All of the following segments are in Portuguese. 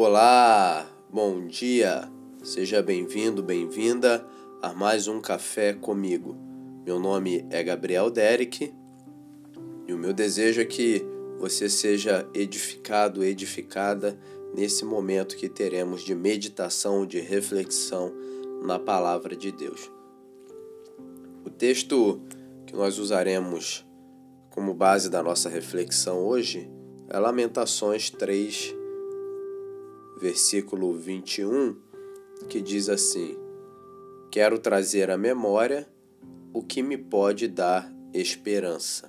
Olá, bom dia, seja bem-vindo, bem-vinda a mais um Café comigo. Meu nome é Gabriel Derek e o meu desejo é que você seja edificado, edificada nesse momento que teremos de meditação, de reflexão na palavra de Deus. O texto que nós usaremos como base da nossa reflexão hoje é Lamentações 3, versículo 21, que diz assim: Quero trazer à memória o que me pode dar esperança.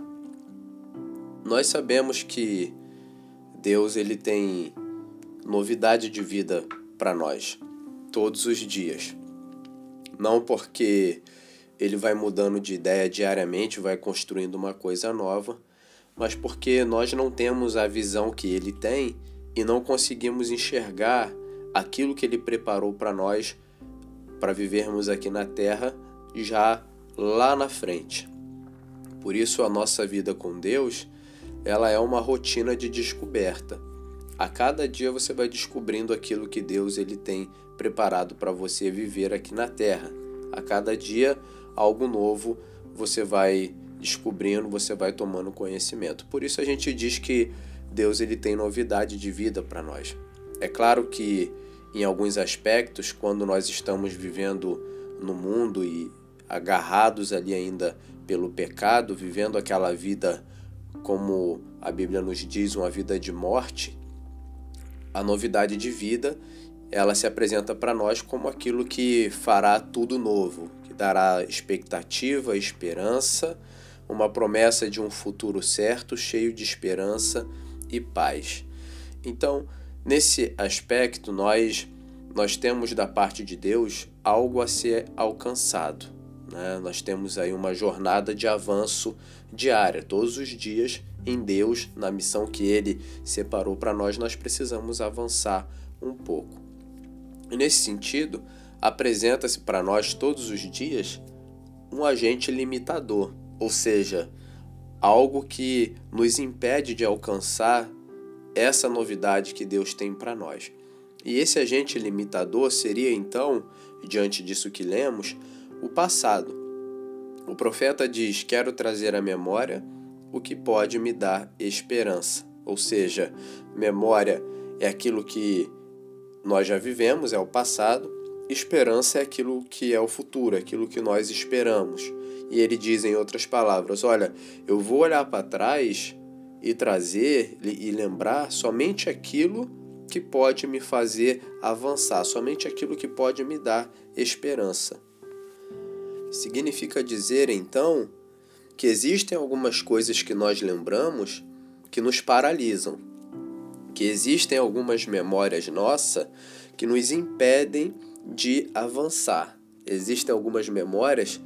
Nós sabemos que Deus ele tem novidade de vida para nós todos os dias. Não porque ele vai mudando de ideia diariamente, vai construindo uma coisa nova, mas porque nós não temos a visão que ele tem e não conseguimos enxergar aquilo que Ele preparou para nós para vivermos aqui na terra já lá na frente. Por isso a nossa vida com Deus, ela é uma rotina de descoberta. A cada dia você vai descobrindo aquilo que Deus ele tem preparado para você viver aqui na terra. A cada dia algo novo você vai descobrindo, você vai tomando conhecimento. Por isso a gente diz que Deus ele tem novidade de vida para nós. É claro que em alguns aspectos, quando nós estamos vivendo no mundo e agarrados ali ainda pelo pecado, vivendo aquela vida como a Bíblia nos diz, uma vida de morte, a novidade de vida, ela se apresenta para nós como aquilo que fará tudo novo, que dará expectativa, esperança, uma promessa de um futuro certo, cheio de esperança e paz. Então, nesse aspecto, nós nós temos da parte de Deus algo a ser alcançado. Né? Nós temos aí uma jornada de avanço diária, todos os dias em Deus, na missão que Ele separou para nós, nós precisamos avançar um pouco. E nesse sentido, apresenta-se para nós todos os dias um agente limitador, ou seja, algo que nos impede de alcançar essa novidade que Deus tem para nós. E esse agente limitador seria então, diante disso que lemos, o passado. O profeta diz: Quero trazer à memória o que pode me dar esperança. Ou seja, memória é aquilo que nós já vivemos, é o passado, esperança é aquilo que é o futuro, é aquilo que nós esperamos. E ele diz em outras palavras: Olha, eu vou olhar para trás e trazer e lembrar somente aquilo que pode me fazer avançar, somente aquilo que pode me dar esperança. Significa dizer então que existem algumas coisas que nós lembramos que nos paralisam, que existem algumas memórias nossas que nos impedem de avançar. Existem algumas memórias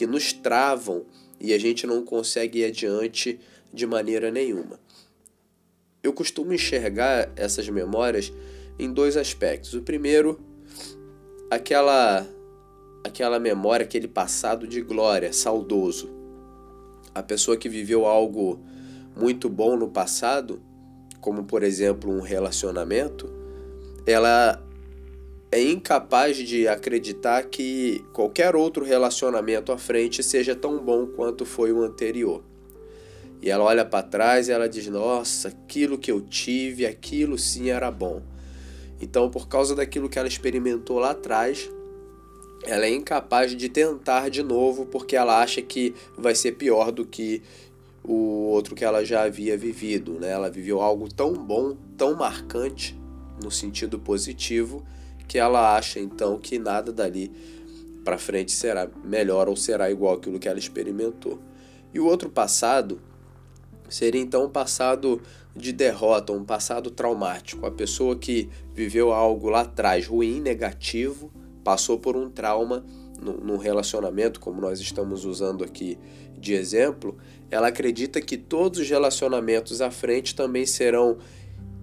que nos travam e a gente não consegue ir adiante de maneira nenhuma. Eu costumo enxergar essas memórias em dois aspectos. O primeiro, aquela aquela memória, aquele passado de glória, saudoso. A pessoa que viveu algo muito bom no passado, como por exemplo um relacionamento, ela é incapaz de acreditar que qualquer outro relacionamento à frente seja tão bom quanto foi o anterior. E ela olha para trás e ela diz: Nossa, aquilo que eu tive, aquilo sim era bom. Então, por causa daquilo que ela experimentou lá atrás, ela é incapaz de tentar de novo porque ela acha que vai ser pior do que o outro que ela já havia vivido. Né? Ela viveu algo tão bom, tão marcante no sentido positivo que ela acha então que nada dali para frente será melhor ou será igual aquilo que ela experimentou. E o outro passado seria então um passado de derrota, um passado traumático. A pessoa que viveu algo lá atrás ruim, negativo, passou por um trauma num relacionamento, como nós estamos usando aqui de exemplo, ela acredita que todos os relacionamentos à frente também serão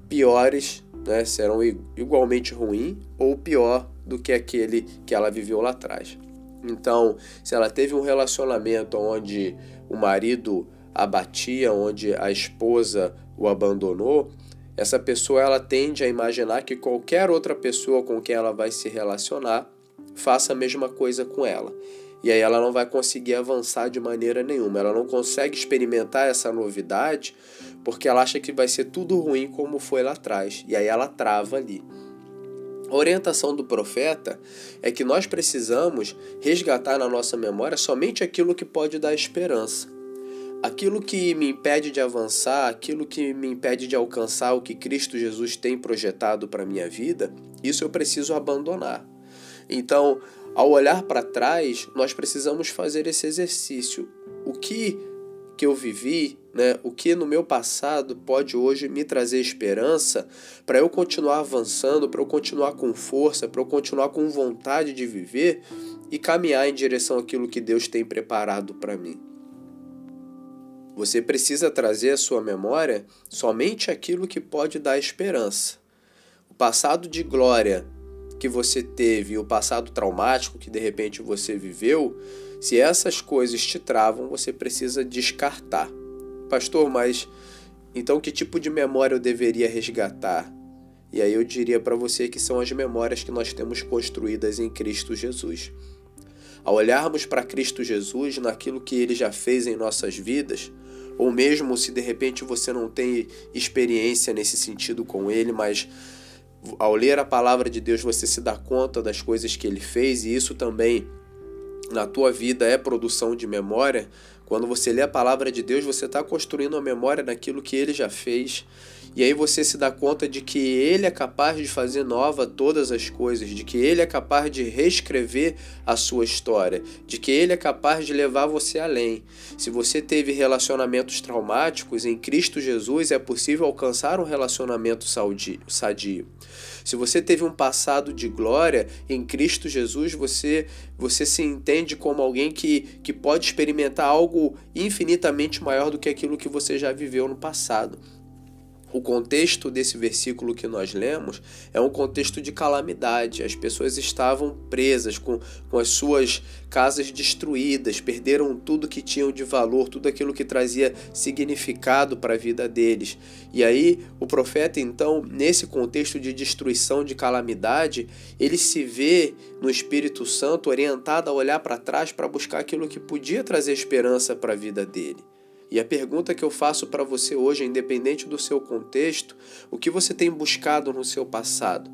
piores né, serão igualmente ruim ou pior do que aquele que ela viveu lá atrás. Então, se ela teve um relacionamento onde o marido a batia, onde a esposa o abandonou, essa pessoa ela tende a imaginar que qualquer outra pessoa com quem ela vai se relacionar faça a mesma coisa com ela. E aí ela não vai conseguir avançar de maneira nenhuma. Ela não consegue experimentar essa novidade porque ela acha que vai ser tudo ruim como foi lá atrás. E aí ela trava ali. A orientação do profeta é que nós precisamos resgatar na nossa memória somente aquilo que pode dar esperança. Aquilo que me impede de avançar, aquilo que me impede de alcançar o que Cristo Jesus tem projetado para minha vida, isso eu preciso abandonar. Então, ao olhar para trás, nós precisamos fazer esse exercício. O que que eu vivi, né, o que no meu passado pode hoje me trazer esperança para eu continuar avançando, para eu continuar com força, para eu continuar com vontade de viver e caminhar em direção àquilo que Deus tem preparado para mim. Você precisa trazer à sua memória somente aquilo que pode dar esperança. O passado de glória que você teve o passado traumático que de repente você viveu, se essas coisas te travam, você precisa descartar. Pastor, mas então que tipo de memória eu deveria resgatar? E aí eu diria para você que são as memórias que nós temos construídas em Cristo Jesus. Ao olharmos para Cristo Jesus, naquilo que ele já fez em nossas vidas, ou mesmo se de repente você não tem experiência nesse sentido com ele, mas ao ler a palavra de Deus você se dá conta das coisas que ele fez e isso também na tua vida é produção de memória, quando você lê a palavra de Deus, você está construindo uma memória daquilo que ele já fez. E aí você se dá conta de que ele é capaz de fazer nova todas as coisas, de que ele é capaz de reescrever a sua história, de que ele é capaz de levar você além. Se você teve relacionamentos traumáticos, em Cristo Jesus é possível alcançar um relacionamento sadio. Se você teve um passado de glória em Cristo Jesus, você você se entende como alguém que, que pode experimentar algo infinitamente maior do que aquilo que você já viveu no passado. O contexto desse versículo que nós lemos é um contexto de calamidade. As pessoas estavam presas, com, com as suas casas destruídas, perderam tudo que tinham de valor, tudo aquilo que trazia significado para a vida deles. E aí, o profeta, então, nesse contexto de destruição, de calamidade, ele se vê no Espírito Santo orientado a olhar para trás para buscar aquilo que podia trazer esperança para a vida dele. E a pergunta que eu faço para você hoje, independente do seu contexto, o que você tem buscado no seu passado?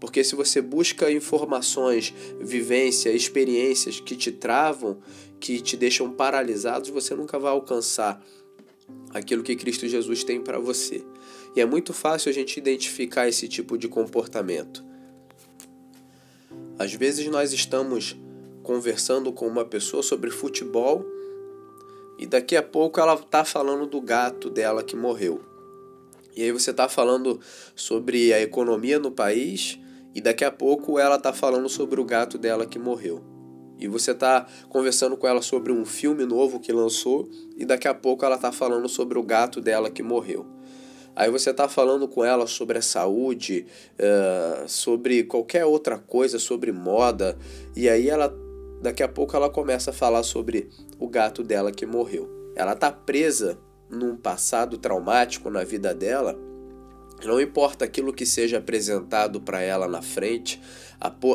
Porque se você busca informações, vivência, experiências que te travam, que te deixam paralisados, você nunca vai alcançar aquilo que Cristo Jesus tem para você. E é muito fácil a gente identificar esse tipo de comportamento. Às vezes nós estamos conversando com uma pessoa sobre futebol e daqui a pouco ela tá falando do gato dela que morreu. E aí você tá falando sobre a economia no país e daqui a pouco ela tá falando sobre o gato dela que morreu. E você tá conversando com ela sobre um filme novo que lançou e daqui a pouco ela tá falando sobre o gato dela que morreu. Aí você tá falando com ela sobre a saúde, uh, sobre qualquer outra coisa, sobre moda, e aí ela Daqui a pouco ela começa a falar sobre o gato dela que morreu. Ela está presa num passado traumático na vida dela. Não importa aquilo que seja apresentado para ela na frente,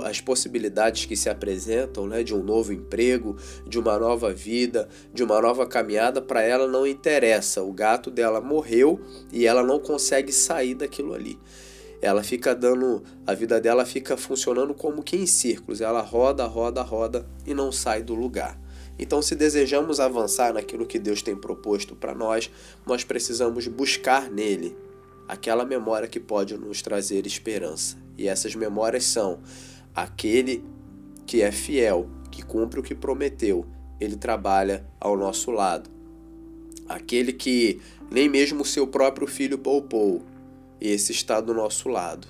as possibilidades que se apresentam né, de um novo emprego, de uma nova vida, de uma nova caminhada, para ela não interessa. O gato dela morreu e ela não consegue sair daquilo ali ela fica dando, a vida dela fica funcionando como que em círculos, ela roda, roda, roda e não sai do lugar. Então, se desejamos avançar naquilo que Deus tem proposto para nós, nós precisamos buscar nele aquela memória que pode nos trazer esperança. E essas memórias são aquele que é fiel, que cumpre o que prometeu, ele trabalha ao nosso lado. Aquele que nem mesmo o seu próprio filho poupou, esse está do nosso lado.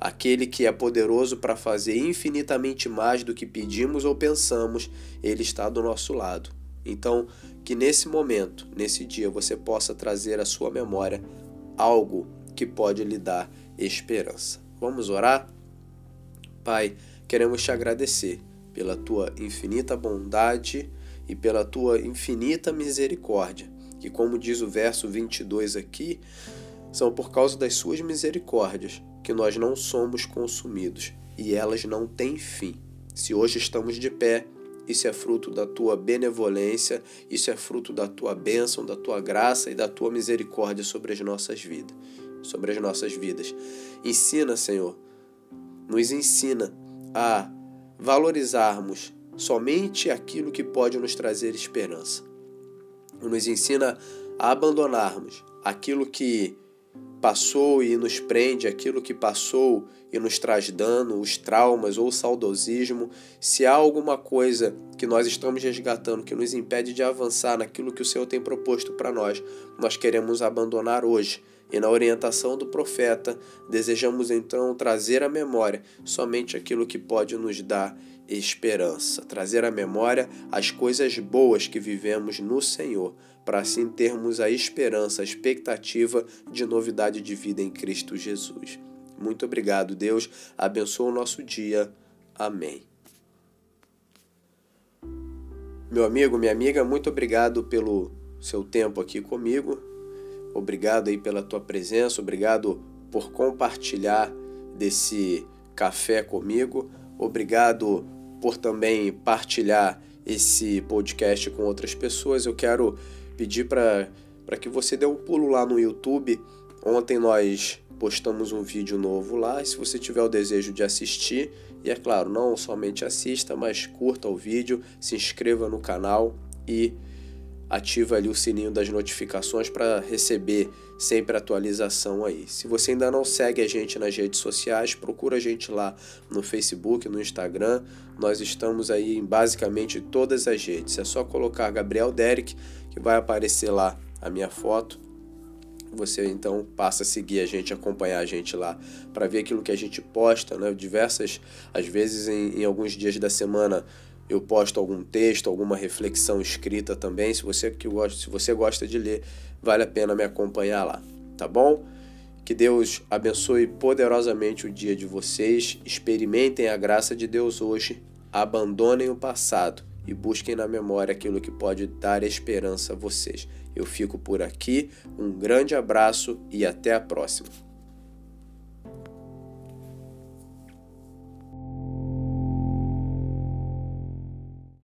Aquele que é poderoso para fazer infinitamente mais do que pedimos ou pensamos, ele está do nosso lado. Então, que nesse momento, nesse dia, você possa trazer à sua memória algo que pode lhe dar esperança. Vamos orar? Pai, queremos te agradecer pela tua infinita bondade e pela tua infinita misericórdia, que, como diz o verso 22 aqui, São por causa das suas misericórdias que nós não somos consumidos e elas não têm fim. Se hoje estamos de pé, isso é fruto da tua benevolência, isso é fruto da tua bênção, da tua graça e da tua misericórdia sobre as nossas vidas, sobre as nossas vidas. Ensina, Senhor, nos ensina a valorizarmos somente aquilo que pode nos trazer esperança. Nos ensina a abandonarmos aquilo que passou e nos prende, aquilo que passou e nos traz dano, os traumas ou o saudosismo, se há alguma coisa que nós estamos resgatando que nos impede de avançar naquilo que o Senhor tem proposto para nós, nós queremos abandonar hoje. E na orientação do profeta, desejamos então trazer à memória somente aquilo que pode nos dar esperança, trazer à memória as coisas boas que vivemos no Senhor, para assim termos a esperança, a expectativa de novidade de vida em Cristo Jesus. Muito obrigado, Deus. Abençoa o nosso dia. Amém. Meu amigo, minha amiga, muito obrigado pelo seu tempo aqui comigo. Obrigado aí pela tua presença, obrigado por compartilhar desse café comigo. Obrigado por também partilhar esse podcast com outras pessoas. Eu quero pedir para que você dê um pulo lá no YouTube. Ontem nós postamos um vídeo novo lá. E se você tiver o desejo de assistir, e é claro, não somente assista, mas curta o vídeo, se inscreva no canal e ativa ali o sininho das notificações para receber sempre atualização aí. Se você ainda não segue a gente nas redes sociais, procura a gente lá no Facebook, no Instagram. Nós estamos aí em basicamente todas as redes. É só colocar Gabriel Derek que vai aparecer lá a minha foto você então passa a seguir a gente, acompanhar a gente lá para ver aquilo que a gente posta, né? Diversas, às vezes em, em, alguns dias da semana eu posto algum texto, alguma reflexão escrita também. Se você que gosta, se você gosta de ler, vale a pena me acompanhar lá, tá bom? Que Deus abençoe poderosamente o dia de vocês. Experimentem a graça de Deus hoje. Abandonem o passado e busquem na memória aquilo que pode dar esperança a vocês. Eu fico por aqui, um grande abraço e até a próxima.